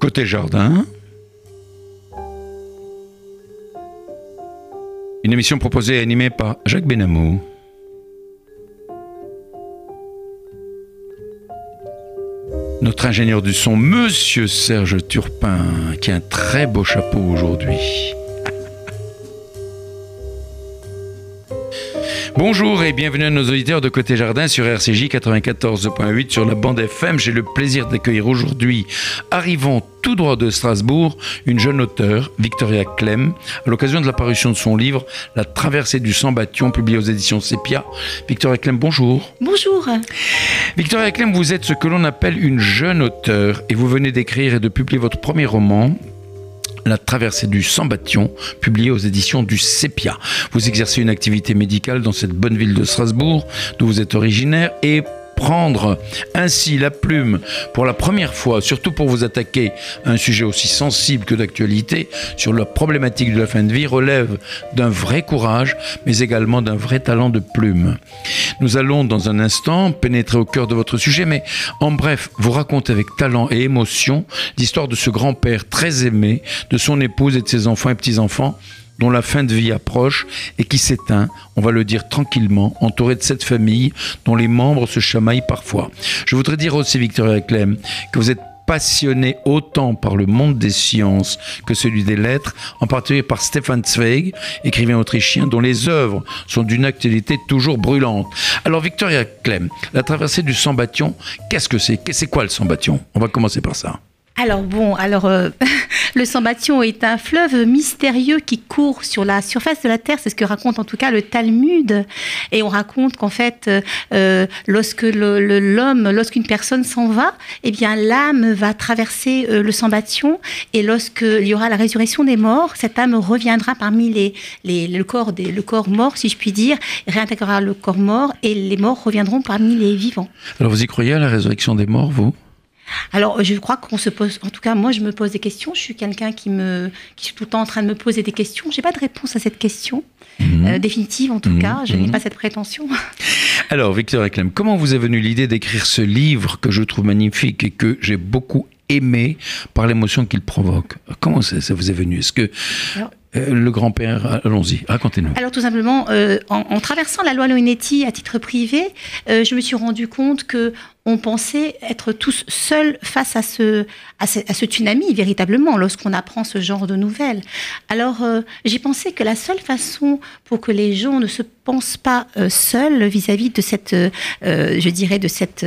Côté jardin. Une émission proposée et animée par Jacques Benamou. Notre ingénieur du son, Monsieur Serge Turpin, qui a un très beau chapeau aujourd'hui. Bonjour et bienvenue à nos auditeurs de Côté Jardin sur RCJ 94.8 sur la bande FM. J'ai le plaisir d'accueillir aujourd'hui, arrivant tout droit de Strasbourg, une jeune auteure, Victoria Clem, à l'occasion de la parution de son livre La traversée du Sang-Bation, publié aux éditions Sepia. Victoria Clem, bonjour. Bonjour. Victoria Clem, vous êtes ce que l'on appelle une jeune auteure et vous venez d'écrire et de publier votre premier roman, la traversée du Sambation, publié aux éditions du Sépia. Vous exercez une activité médicale dans cette bonne ville de Strasbourg, d'où vous êtes originaire, et prendre ainsi la plume pour la première fois, surtout pour vous attaquer à un sujet aussi sensible que d'actualité, sur la problématique de la fin de vie, relève d'un vrai courage, mais également d'un vrai talent de plume. Nous allons dans un instant pénétrer au cœur de votre sujet, mais en bref, vous raconter avec talent et émotion l'histoire de ce grand-père très aimé, de son épouse et de ses enfants et petits-enfants, dont la fin de vie approche et qui s'éteint, on va le dire tranquillement, entouré de cette famille dont les membres se chamaillent parfois. Je voudrais dire aussi, Victoria Clem, que vous êtes passionné autant par le monde des sciences que celui des lettres, en particulier par Stefan Zweig, écrivain autrichien dont les œuvres sont d'une actualité toujours brûlante. Alors Victoria Clem, la traversée du Sambation, qu'est-ce que c'est? C'est quoi le Sambation On va commencer par ça. Alors bon, alors euh, le Sambation est un fleuve mystérieux qui court sur la surface de la terre, c'est ce que raconte en tout cas le Talmud. Et on raconte qu'en fait, euh, lorsque l'homme, lorsqu'une personne s'en va, eh bien l'âme va traverser euh, le Sambation et lorsqu'il y aura la résurrection des morts, cette âme reviendra parmi les, le corps le corps mort, si je puis dire, réintégrera le corps mort et les morts reviendront parmi les vivants. Alors vous y croyez à la résurrection des morts, vous? Alors, je crois qu'on se pose, en tout cas, moi, je me pose des questions. Je suis quelqu'un qui me, qui suis tout le temps en train de me poser des questions. J'ai pas de réponse à cette question mhm. euh, définitive, en tout mhm. cas. Je n'ai mhm. pas cette prétention. Alors, Victor Clem, comment vous est venue l'idée d'écrire ce livre que je trouve magnifique et que j'ai beaucoup aimé par l'émotion qu'il provoque? Comment ça, vous est venu? Est-ce que euh, le grand-père, allons-y, racontez-nous. Alors tout simplement, euh, en, traversant la loi Loinetti à titre privé, je me suis rendu compte que on pensait être tous seuls face à ce, tsunami, véritablement, lorsqu'on apprend ce genre de nouvelles. Alors, euh, j'ai pensé que la seule façon pour que les gens ne se pensent pas euh, seuls vis-à-vis de cette, euh, je dirais, de cette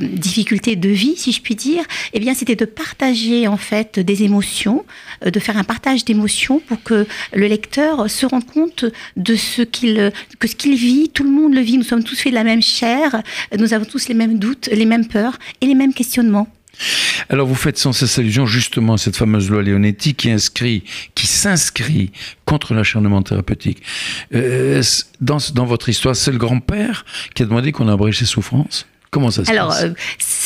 difficulté de vie, si je puis dire, eh bien, c'était de partager, en fait, des émotions, de faire un partage d'émotions pour que le lecteur se rende compte de ce qu'il, que ce qu'il vit, tout le monde le vit, nous sommes tous faits de la même chair, nous avons tous les mêmes doutes, les mêmes peurs et les mêmes questionnements. Alors vous faites sans cesse allusion justement à cette fameuse loi Leonetti qui inscrit, qui s'inscrit contre l'acharnement thérapeutique. Euh, dans, dans votre histoire, c'est le grand-père qui a demandé qu'on abrège ses souffrances? Comment ça se Alors, passe euh,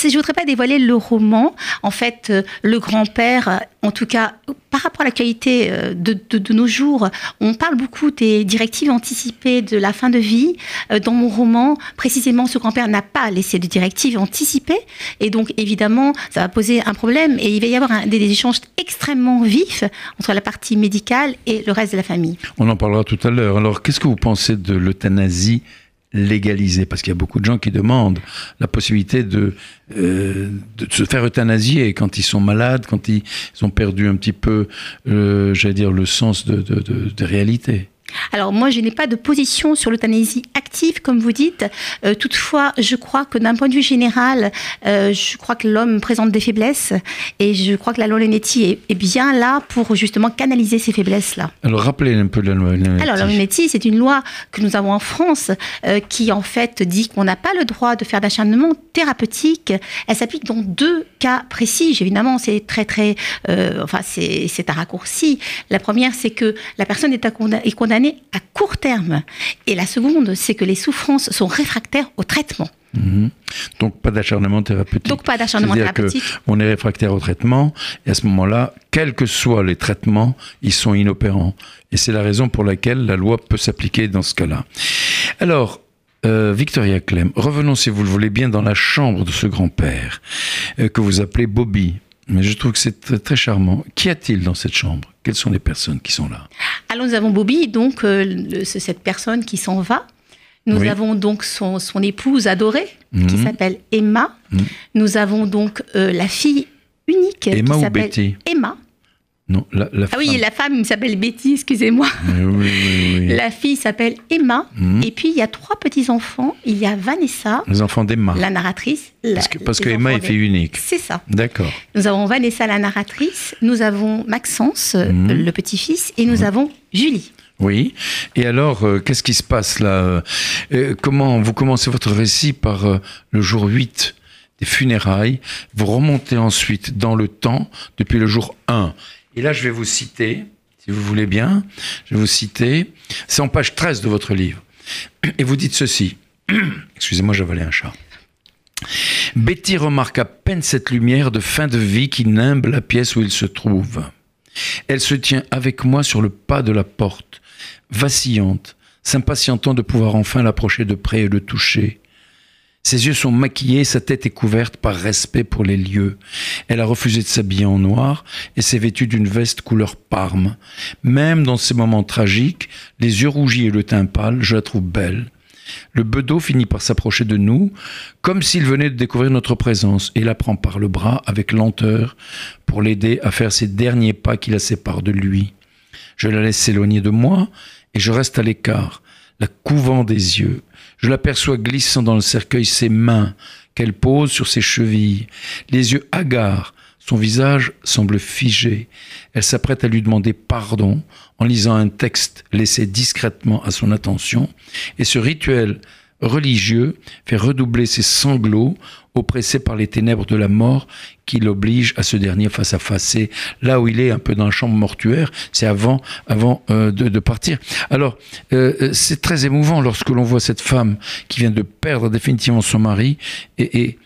je ne voudrais pas dévoiler le roman. En fait, euh, le grand-père, en tout cas, par rapport à l'actualité euh, de, de, nos jours, on parle beaucoup des directives anticipées de la fin de vie. Dans mon roman, précisément, ce grand-père n'a pas laissé de directives anticipées. Et donc, évidemment, ça va poser un problème. Et il va y avoir des, échanges extrêmement vifs entre la partie médicale et le reste de la famille. On en parlera tout à l'heure. Alors, qu'est-ce que vous pensez de l'euthanasie légaliser Parce qu'il y a beaucoup de gens qui demandent la possibilité de, euh, de se faire euthanasier quand ils sont malades, quand ils, ont perdu un petit peu, euh, j'allais dire, le sens de, de, de, de réalité. Alors moi, je n'ai pas de position sur l'euthanasie active, comme vous dites. Euh, toutefois, je crois que d'un point de vue général, euh, je crois que l'homme présente des faiblesses et je crois que la loi Lenetti est, est, bien là pour justement canaliser ces faiblesses-là. Alors rappelez un peu la loi Lenetti. Alors la loi Lenetti, c'est une loi que nous avons en France euh, qui en fait dit qu'on n'a pas le droit de faire d'acharnement thérapeutique. Elle s'applique dans deux cas précis. Évidemment, c'est très très, enfin c'est un raccourci. La première, c'est que la personne est condamnée à court terme. Et la seconde, c'est que les souffrances sont réfractaires au traitement. Mhm. Donc pas d'acharnement thérapeutique. Donc pas d'acharnement thérapeutique. on est réfractaire au traitement et à ce moment-là, quels que soient les traitements, ils sont inopérants. Et c'est la raison pour laquelle la loi peut s'appliquer dans ce cas-là. Alors, euh, Victoria Clem, revenons si vous le voulez bien dans la chambre de ce grand-père euh, que vous appelez Bobby. Mais je trouve que c'est très, très charmant. Qu'y a-t-il dans cette chambre? Quelles sont les personnes qui sont là? Alors nous avons Bobby, donc euh, le- cette personne qui s'en va. Nous Oui. avons donc son, son épouse adorée, qui Mhm. s'appelle Emma. Mhm. Nous avons donc euh, la fille unique Emma qui ou s'appelle Betty? Emma. Non, la, la Ah oui, la femme s'appelle Betty, excusez-moi. Oui, oui, oui. La fille s'appelle Emma. Mhm. Et puis il y a trois petits-enfants. Il y a Vanessa, Les enfants d'Emma. la narratrice. la- Parce que, parce que Emma est fille unique. C'est ça. D'accord. Nous avons Vanessa, la narratrice. Nous avons Maxence, euh, Mhm. le petit-fils. Et nous avons Julie. Oui. Et alors, euh, qu'est-ce qui se passe là Euh, Comment vous commencez votre récit par euh, le jour 8 des funérailles? Vous remontez ensuite dans le temps depuis le jour 1. Et là, je vais vous citer, si vous voulez bien, je vais vous citer. C'est en page 13 de votre livre. Et vous dites ceci. Excusez-moi, j'avalais un chat. Betty remarque à peine cette lumière de fin de vie qui nimbe la pièce où il se trouve. Elle se tient avec moi sur le pas de la porte, vacillante, s'impatientant de pouvoir enfin l'approcher de près et le toucher. Ses yeux sont maquillés, sa tête est couverte par respect pour les lieux. Elle a refusé de s'habiller en noir et s'est vêtue d'une veste couleur parme. Même dans ces moments tragiques, les yeux rougis et le teint pâle, je la trouve belle. Le bedeau finit par s'approcher de nous, comme s'il venait de découvrir notre présence, et la prend par le bras avec lenteur pour l'aider à faire ses derniers pas qui la séparent de lui. Je la laisse s'éloigner de moi, et je reste à l'écart, la couvant des yeux. Je l'aperçois glissant dans le cercueil ses mains qu'elle pose sur ses chevilles, les yeux hagards, son visage semble figé. Elle s'apprête à lui demander pardon en lisant un texte laissé discrètement à son attention, et ce rituel religieux fait redoubler ses sanglots, oppressé par les ténèbres de la mort qui l'oblige à ce dernier face à face. C'est là où il est, un peu dans la chambre mortuaire, c'est avant, avant euh, de, partir. Alors, euh, euh, c'est très émouvant lorsque l'on voit cette femme qui vient de perdre définitivement son mari et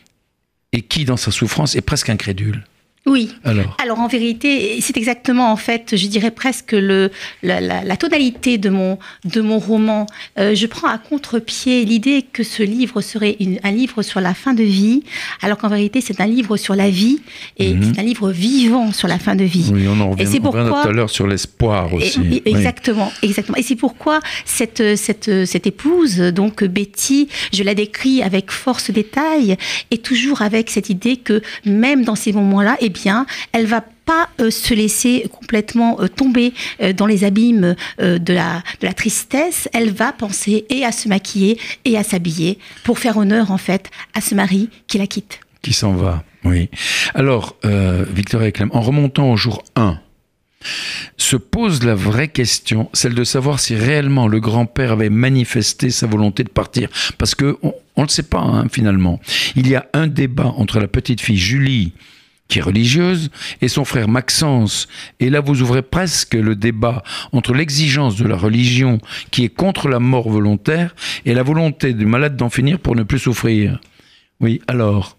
qui, dans sa souffrance, est presque incrédule. Oui. Alors, Alors en vérité, c'est exactement en fait, je dirais presque le, la, la- la tonalité de mon, de mon roman. Euh, je prends à contre-pied l'idée que ce livre serait une- un livre sur la fin de vie, alors qu'en vérité c'est un livre sur la vie et Mhm. c'est un livre vivant sur la fin de vie. oui, on en revient, Et c'est pourquoi- tout à l'heure sur l'espoir aussi. et- exactement, exactement. Et c'est pourquoi cette, cette, cette épouse, donc Betty, je la décris avec force détail et toujours avec cette idée que même dans ces moments-là, eh bien, elle va pas euh, se laisser complètement euh, tomber euh, dans les abîmes de, la, tristesse, elle va penser et à se maquiller et à s'habiller pour faire honneur en fait à ce mari qui la quitte. Qui s'en va, oui. Alors, Victoria Clem, en remontant au jour 1, se pose la vraie question, celle de savoir si réellement le grand-père avait manifesté sa volonté de partir. Parce que on ne le sait pas, hein, finalement. Il y a un débat entre la petite fille Julie, qui est religieuse, et son frère Maxence. Et là, vous ouvrez presque le débat entre l'exigence de la religion, qui est contre la mort volontaire, et la volonté du malade d'en finir pour ne plus souffrir. Oui, alors,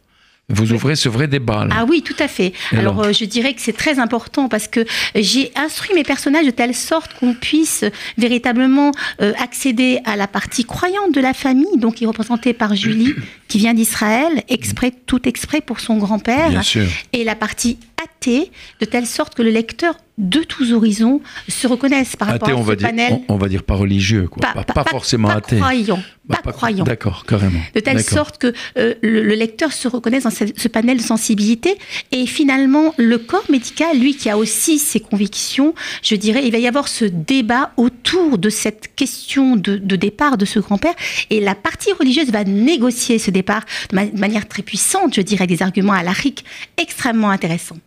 vous ouvrez ce vrai débat. Là. Ah oui, tout à fait. Et Alors, euh, je dirais que c'est très important parce que j'ai instruit mes personnages de telle sorte qu'on puisse véritablement euh, accéder à la partie croyante de la famille, donc qui est représentée par Julie, qui vient d'Israël, exprès, tout exprès pour son grand-père, Bien sûr. et la partie athée, de telle sorte que le lecteur de tous horizons se reconnaisse par rapport Athée, à on ce va, dire, panel. on, on va dire pas religieux, quoi. Pas, pas forcément pas athée. croyant, Bah, pas croyant D'accord, carrément. de telle sorte que euh, le, le lecteur se reconnaisse dans ce, ce panel de sensibilité. Et finalement, le corps médical, lui, qui a aussi ses convictions, je dirais, il va y avoir ce débat autour de cette question de, de départ de ce grand-père. Et la partie religieuse va négocier ce départ de, ma- de manière très puissante, je dirais, des arguments à l'aric extrêmement intéressants.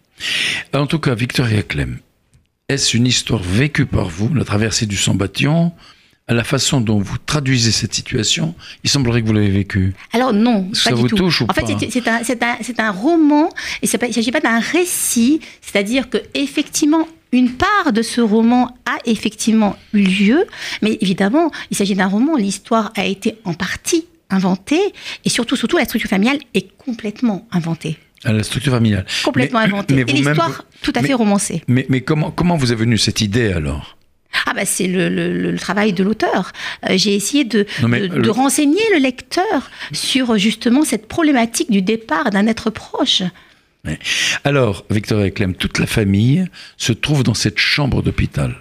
En tout cas, Victoria Clem, est-ce une histoire vécue par vous, la traversée du Sambation à la façon dont vous traduisez cette situation, il semblerait que vous l'avez vécue. Alors non, Ça pas vous du tout. touche ou en fait, c'est- c'est un, roman, et il ne s'agit pas d'un récit, c'est-à-dire que effectivement, une part de ce roman a effectivement eu lieu, mais évidemment, il s'agit d'un roman, l'histoire a été en partie inventée, et surtout, surtout, la structure familiale est complètement inventée. À la structure familiale. Complètement Mais- inventée. mais et l'histoire, tout à mais- fait romancée. Mais, mais comment, comment vous est venue cette idée alors? Ah bah c'est le, le- le travail de l'auteur. Euh, J'ai essayé de, le- renseigner le lecteur sur justement cette problématique du départ d'un être proche. Alors, Victoria Clem, toute la famille se trouve dans cette chambre d'hôpital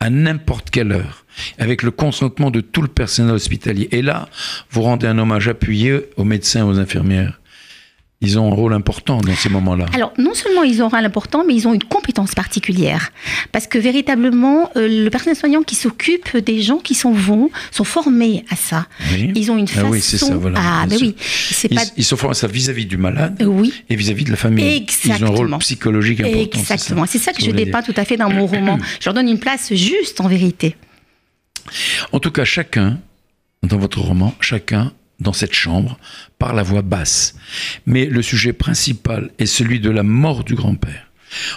à n'importe quelle heure, avec le consentement de tout le personnel hospitalier. Et là, vous rendez un hommage appuyé aux médecins, aux infirmières ils ont un rôle important dans ces moments-là. Alors, non seulement ils ont un rôle important, mais ils ont une compétence particulière. Parce que véritablement, euh, le personnel soignant qui s'occupe des gens qui sont vont, sont formés à ça. Ils ont une façon... Ah oui, c'est ça, voilà. Ah, ben oui. Ils, pas... ils, sont formés à ça vis-à-vis du malade oui. et vis-à-vis de la famille. Exactement. Ils ont un rôle psychologique important. Exactement. C'est ça, ça, que je dépeins tout à fait dans mon roman. Je leur donne une place juste, en vérité. En tout cas, chacun, dans votre roman, chacun dans cette chambre par la voix basse. Mais le sujet principal est celui de la mort du grand-père.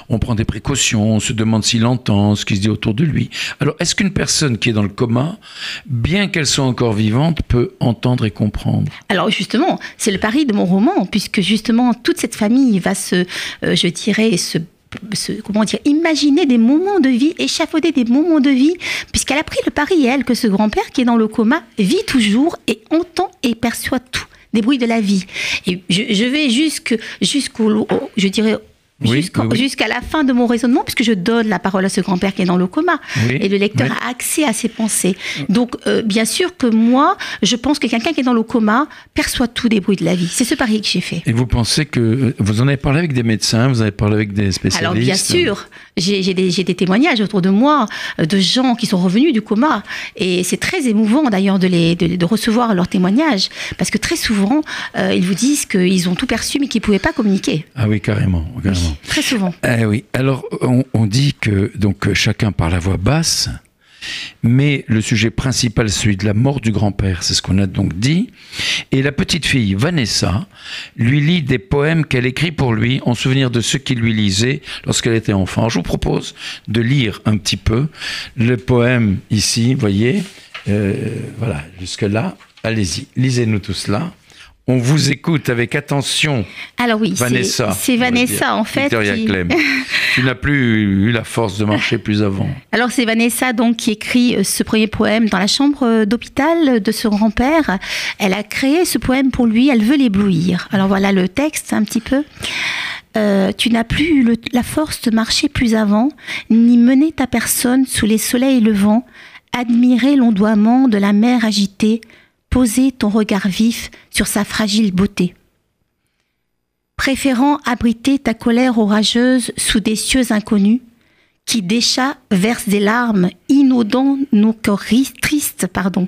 On prend des précautions, on se demande s'il entend ce qui se dit autour de lui. Alors, est-ce qu'une personne qui est dans le coma, bien qu'elle soit encore vivante, peut entendre et comprendre? Alors, justement, c'est le pari de mon roman, puisque justement, toute cette famille va se, euh, je dirais, se comment imaginer des moments de vie, échafauder des moments de vie, puisqu'elle a pris le pari, elle, que ce grand-père qui est dans le coma vit toujours et entend et perçoit tout des bruits de la vie. Et je, vais jusqu'au, je dirais, jusqu'à la fin de mon raisonnement, puisque je donne la parole à ce grand-père qui est dans le coma. et le lecteur a accès à ses pensées. Donc, euh, bien sûr que moi, je pense que quelqu'un qui est dans le coma perçoit tous les bruits de la vie. C'est ce pari que j'ai fait. Et vous pensez que. Vous en avez parlé avec des médecins, vous avez parlé avec des spécialistes? Alors, bien sûr. J'ai des, des, témoignages autour de moi euh, de gens qui sont revenus du coma. Et c'est très émouvant, d'ailleurs, de, recevoir leurs témoignages. Parce que très souvent, euh, ils vous disent qu'ils ont tout perçu, mais qu'ils ne pouvaient pas communiquer. Ah oui, carrément. carrément. Très souvent. Eh oui. Alors, on, dit que donc chacun par la voix basse, mais le sujet principal, celui de la mort du grand-père, c'est ce qu'on a donc dit. Et la petite fille, Vanessa, lui lit des poèmes qu'elle écrit pour lui en souvenir de ceux qu'il lui lisait lorsqu'elle était enfant. je vous propose de lire un petit peu le poème ici, voyez. Euh, voilà, jusque-là. Allez-y, lisez-nous tout cela. On vous écoute avec attention. Alors oui, Vanessa. C'est Vanessa en fait. Victoria Clem. tu n'as plus eu la force de marcher plus avant. Alors c'est Vanessa donc qui écrit euh, ce premier poème dans la chambre euh, d'hôpital de son grand-père. Elle a créé ce poème pour lui. Elle veut l'éblouir. Alors voilà le texte un petit peu. Euh, tu n'as plus la force de marcher plus avant, ni mener ta personne sous les soleils levants, admirer l'ondoiement de la mer agitée, poser ton regard vif sur sa fragile beauté. Préférant abriter ta colère orageuse sous des cieux inconnus, qui déjà versent des larmes, inondant nos cœurs tristes, pardon,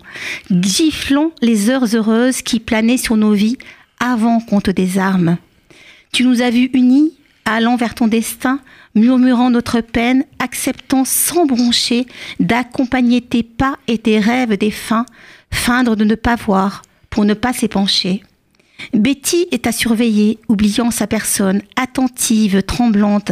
giflant les heures heureuses qui planaient sur nos vies avant qu'on te désarme. Tu nous as vus unis, allant vers ton destin, murmurant notre peine, acceptant sans broncher d'accompagner tes pas et tes rêves défunts feindre de ne pas voir pour ne pas s'épancher. Betty est à surveiller, oubliant sa personne, attentive, tremblante,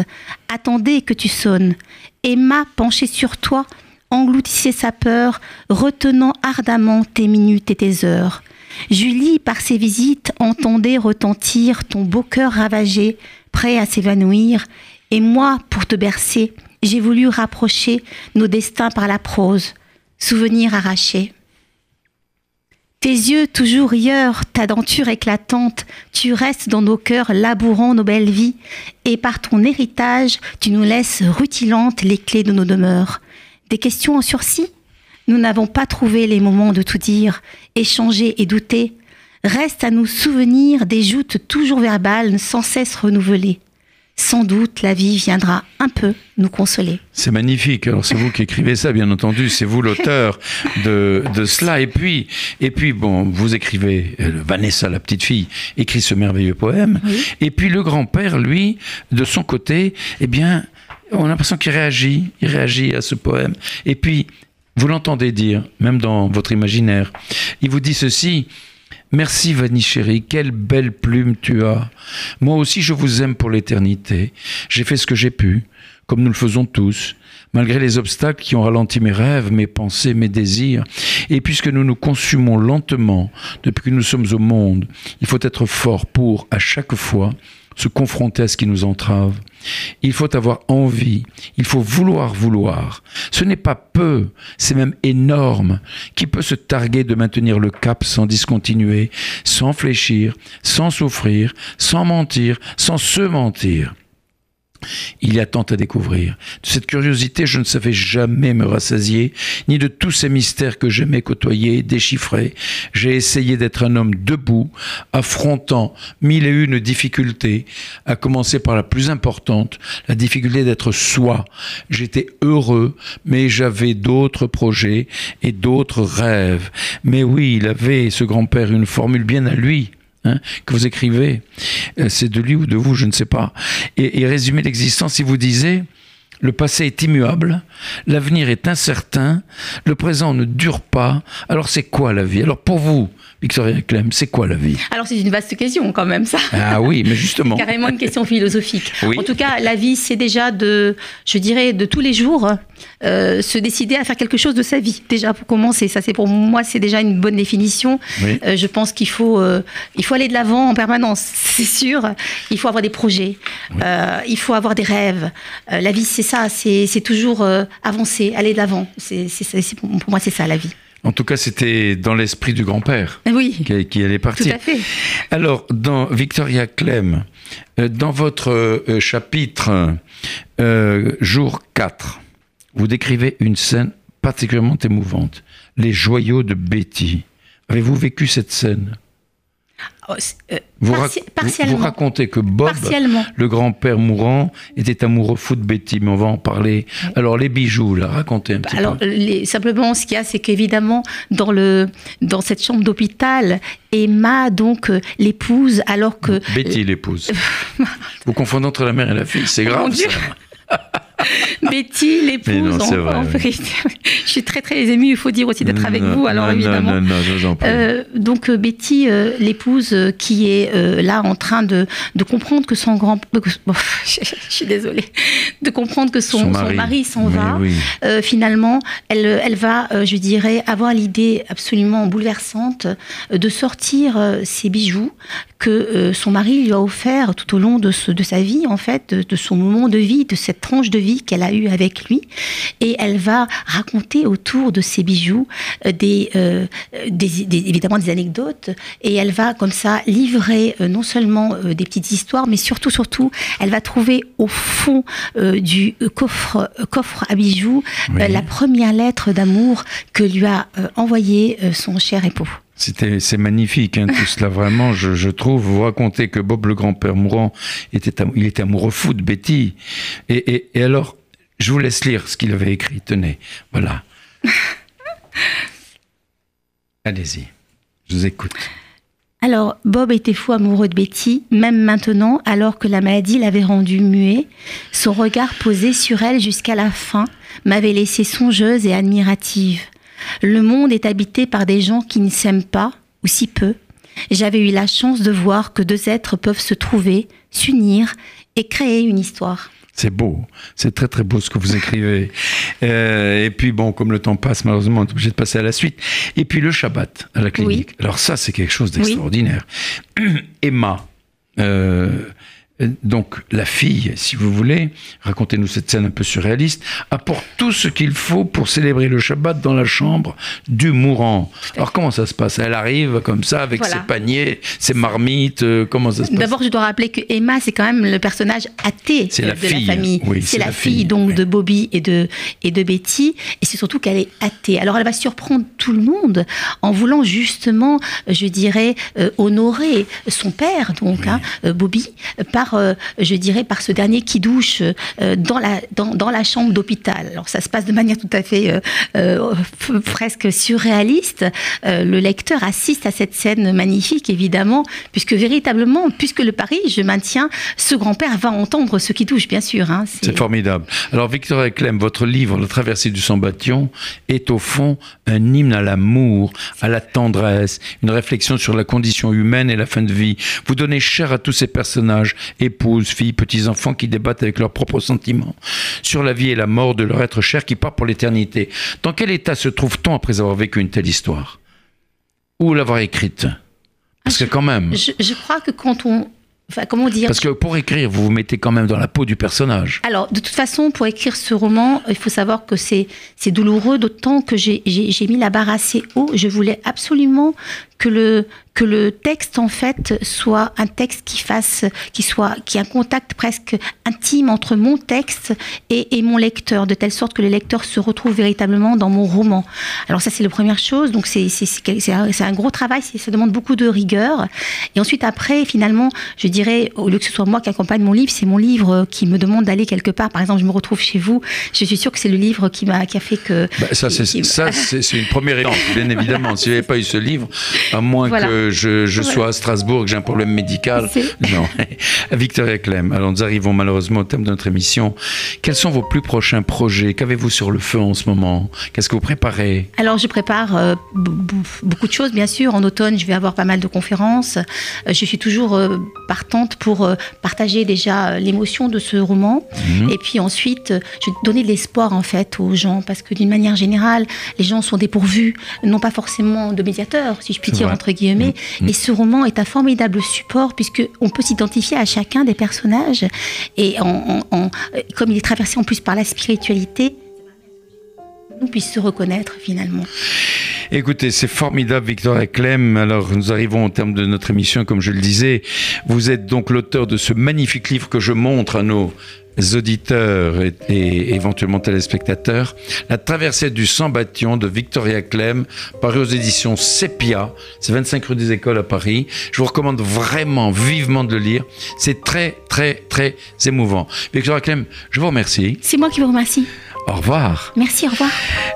attendait que tu sonnes. Emma, penchée sur toi, engloutissait sa peur, retenant ardemment tes minutes et tes heures. Julie, par ses visites, entendait retentir ton beau cœur ravagé, prêt à s'évanouir, et moi, pour te bercer, j'ai voulu rapprocher nos destins par la prose, souvenirs arrachés. Tes yeux toujours rieurs, ta denture éclatante, tu restes dans nos cœurs labourant nos belles vies, et par ton héritage, tu nous laisses rutilantes les clés de nos demeures. Des questions en sursis? Nous n'avons pas trouvé les moments de tout dire, échanger et douter. Reste à nous souvenir des joutes toujours verbales sans cesse renouvelées sans doute la vie viendra un peu nous consoler. C'est magnifique. Alors c'est vous qui écrivez ça, bien entendu. C'est vous l'auteur de, cela. Et puis, et puis bon, vous écrivez euh, Vanessa, la petite fille, écrit ce merveilleux poème. Et puis le grand-père, lui, de son côté, eh bien, on a l'impression qu'il réagit. Il réagit à ce poème. Et puis, vous l'entendez dire, même dans votre imaginaire. Il vous dit ceci. Merci Vanny quelle belle plume tu as. Moi aussi je vous aime pour l'éternité. J'ai fait ce que j'ai pu, comme nous le faisons tous. malgré les obstacles qui ont ralenti mes rêves, mes pensées, mes désirs. Et puisque nous nous consumons lentement depuis que nous sommes au monde, il faut être fort pour, à chaque fois, se confronter à ce qui nous entrave. Il faut avoir envie, il faut vouloir vouloir. Ce n'est pas peu, c'est même énorme. Qui peut se targuer de maintenir le cap sans discontinuer, sans fléchir, sans souffrir, sans mentir, sans se mentir? Il y a tant à découvrir. De cette curiosité, je ne savais jamais me rassasier, ni de tous ces mystères que j'aimais côtoyer, déchiffrer. J'ai essayé d'être un homme debout, affrontant mille et une difficultés, à commencer par la plus importante, la difficulté d'être soi. J'étais heureux, mais j'avais d'autres projets et d'autres rêves. Mais oui, il avait, ce grand-père, une formule bien à lui. Hein, que vous écrivez. Euh, c'est de lui ou de vous, je ne sais pas. Et, et résumer l'existence, il vous disait, le passé est immuable, l'avenir est incertain, le présent ne dure pas. Alors c'est quoi la vie? Alors pour vous, Victoria Clem, c'est quoi la vie? Alors c'est une vaste question quand même ça. Ah oui, mais justement. Carrément une question philosophique. En tout cas, la vie, c'est déjà de, je dirais, de tous les jours, euh, se décider à faire quelque chose de sa vie. Déjà pour commencer, ça c'est pour moi, c'est déjà une bonne définition. Euh, je pense qu'il faut, euh, il faut aller de l'avant en permanence, c'est sûr. Il faut avoir des projets, il faut avoir des rêves. la vie, c'est ça, c'est toujours avancer, aller de l'avant. C'est, pour moi, c'est ça la vie. En tout cas, c'était dans l'esprit du grand-père oui, qui, allait partir. Tout à fait. Alors, dans Victoria Clem, euh, dans votre euh, chapitre euh, jour 4, vous décrivez une scène particulièrement émouvante, les joyaux de Betty. Avez-vous vécu cette scène? euh, vous, partiellement. vous, racontez que Bob, le grand-père mourant, était amoureux fou de Betty, mais on va en parler. Alors les bijoux, là, racontez un petit Alors, peu. Les, simplement, ce qu'il y a, c'est qu'évidemment, dans, le, dans cette chambre d'hôpital, Emma, donc, euh, l'épouse, alors que... Betty, l'épouse. vous confondez entre la mère et la fille, c'est grave, ça. Betty, l'épouse, en, je suis très très émue. Il faut dire aussi d'être avec vous, alors évidemment. Non. Euh, donc euh, Betty, euh, l'épouse, qui est là en train de, de comprendre que son grand, je, suis désolée, de comprendre que son, mari s'en va. finalement, elle, elle va, je dirais, avoir l'idée absolument bouleversante de sortir ses bijoux que son mari lui a offert tout au long de, de sa vie, en fait, de, de son moment de vie, de cette tranche de vie qu'elle a eue avec lui. Et elle va raconter autour de ces bijoux euh, euh, des, évidemment des anecdotes. Et elle va comme ça livrer euh, non seulement des petites histoires, mais surtout, surtout, elle va trouver au fond du coffre, coffre à bijoux la première lettre d'amour que lui a envoyé son cher époux. C'était, c'est magnifique, hein, tout cela vraiment. Je, trouve. Vous racontez que Bob le grand-père mourant était, il était amoureux fou de Betty. Et, et, alors, je vous laisse lire ce qu'il avait écrit. Tenez, voilà. Allez-y, je vous écoute. Alors, Bob était fou amoureux de Betty, même maintenant, alors que la maladie l'avait rendu muet. Son regard posé sur elle jusqu'à la fin m'avait laissé songeuse et admirative. Le monde est habité par des gens qui ne s'aiment pas, ou si peu. J'avais eu la chance de voir que deux êtres peuvent se trouver, s'unir et créer une histoire. C'est beau, c'est très très beau ce que vous écrivez. Euh, et puis bon, comme le temps passe, malheureusement, on est obligé de passer à la suite. Et puis le Shabbat à la clinique. Alors ça, c'est quelque chose d'extraordinaire. Emma, euh, donc la fille, si vous voulez, racontez-nous cette scène un peu surréaliste, apporte tout ce qu'il faut pour célébrer le Shabbat dans la chambre du mourant. Alors comment ça se passe? Elle arrive comme ça avec ses paniers, ses marmites, euh, comment ça se passe? D'abord, je dois rappeler que Emma, c'est quand même le personnage athée de la, famille. c'est la, fille, donc de Bobby et de, et de Betty, et c'est surtout qu'elle est athée. Alors elle va surprendre tout le monde en voulant justement, je dirais, euh, honorer son père, donc hein, euh, Bobby, par euh, je dirais, par ce dernier qui douche euh, dans, la, dans, la chambre d'hôpital. Alors ça se passe de manière tout à fait euh, presque surréaliste. le lecteur assiste à cette scène magnifique, évidemment, puisque véritablement, puisque le pari, je maintiens, ce grand-père va entendre ce qui douche, bien sûr. Hein, c'est formidable. Alors Victor Clem, votre livre, La traversée du Sambation, est au fond un hymne à l'amour, à la tendresse, une réflexion sur la condition humaine et la fin de vie. Vous donnez chair à tous ces personnages épouses, filles, petits-enfants qui débattent avec leurs propres sentiments sur la vie et la mort de leur être cher qui part pour l'éternité. Dans quel état se trouve-t-on après avoir vécu une telle histoire? Ou l'avoir écrite? Parce que quand même... Je, je crois que quand on Enfin, comment dire? Parce que pour écrire, vous vous mettez quand même dans la peau du personnage. Alors, de toute façon, pour écrire ce roman, il faut savoir que c'est douloureux, d'autant que j'ai mis la barre assez haut. Je voulais absolument que le, que le texte en fait soit un texte qui fasse, qui soit, qui ait un contact presque intime entre mon texte et, et, mon lecteur, de telle sorte que le lecteur se retrouve véritablement dans mon roman. Alors ça c'est la première chose, donc c'est un, un gros travail, ça demande beaucoup de rigueur. Et ensuite après, finalement, je dirais, au lieu que ce soit moi qui accompagne mon livre, c'est mon livre qui me demande d'aller quelque part. Par exemple, je me retrouve chez vous, je suis sûre que c'est le livre qui m'a, qui a fait que. Bah, ça c'est une première étape, bien évidemment. Si j'avais pas eu ce livre, à moins que je, sois à Strasbourg, que j'ai un problème médical. Non. Victoria Clem, alors nous arrivons malheureusement au terme de notre émission. Quels sont vos plus prochains projets? Qu'avez-vous sur le feu en ce moment? Qu'est-ce que vous préparez? Alors je prépare euh, beaucoup de choses, bien sûr. En automne, je vais avoir pas mal de conférences. Euh, je suis toujours euh, partante pour partager déjà l'émotion de ce roman. Mhm. Et puis ensuite, je vais donner de l'espoir en fait aux gens, parce que d'une manière générale, les gens sont dépourvus, non pas forcément de médiateurs, si je puis dire, entre guillemets. Mm. Et ce roman est un formidable support puisque on peut s'identifier à chacun des personnages et comme il est traversé en plus par la spiritualité, on puisse se reconnaître finalement. Écoutez, c'est formidable, Victor Clem. Alors, nous arrivons au terme de notre émission, comme je le disais. Vous êtes donc l'auteur de ce magnifique livre que je montre à nos auditeurs et, éventuellement téléspectateurs, La traversée du Sambation de Victoria Clem, paru aux éditions Sepia, c'est 25 rue des Écoles à Paris. Je vous recommande vraiment, vivement de le lire. C'est très, très, très émouvant. Victoria Clem, je vous remercie. C'est moi qui vous remercie. Au revoir. Merci, au revoir.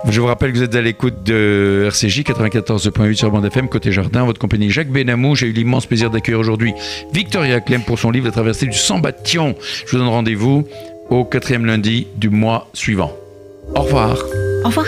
Je vous rappelle que vous êtes à l'écoute de RCJ 94.8 sur bande FM, côté jardin, votre compagnie Jacques Benamou. J'ai eu l'immense plaisir d'accueillir aujourd'hui Victoria Clem pour son livre La traversée du Sambation. Je vous donne rendez-vous au quatrième lundi du mois suivant. Au revoir. Au revoir.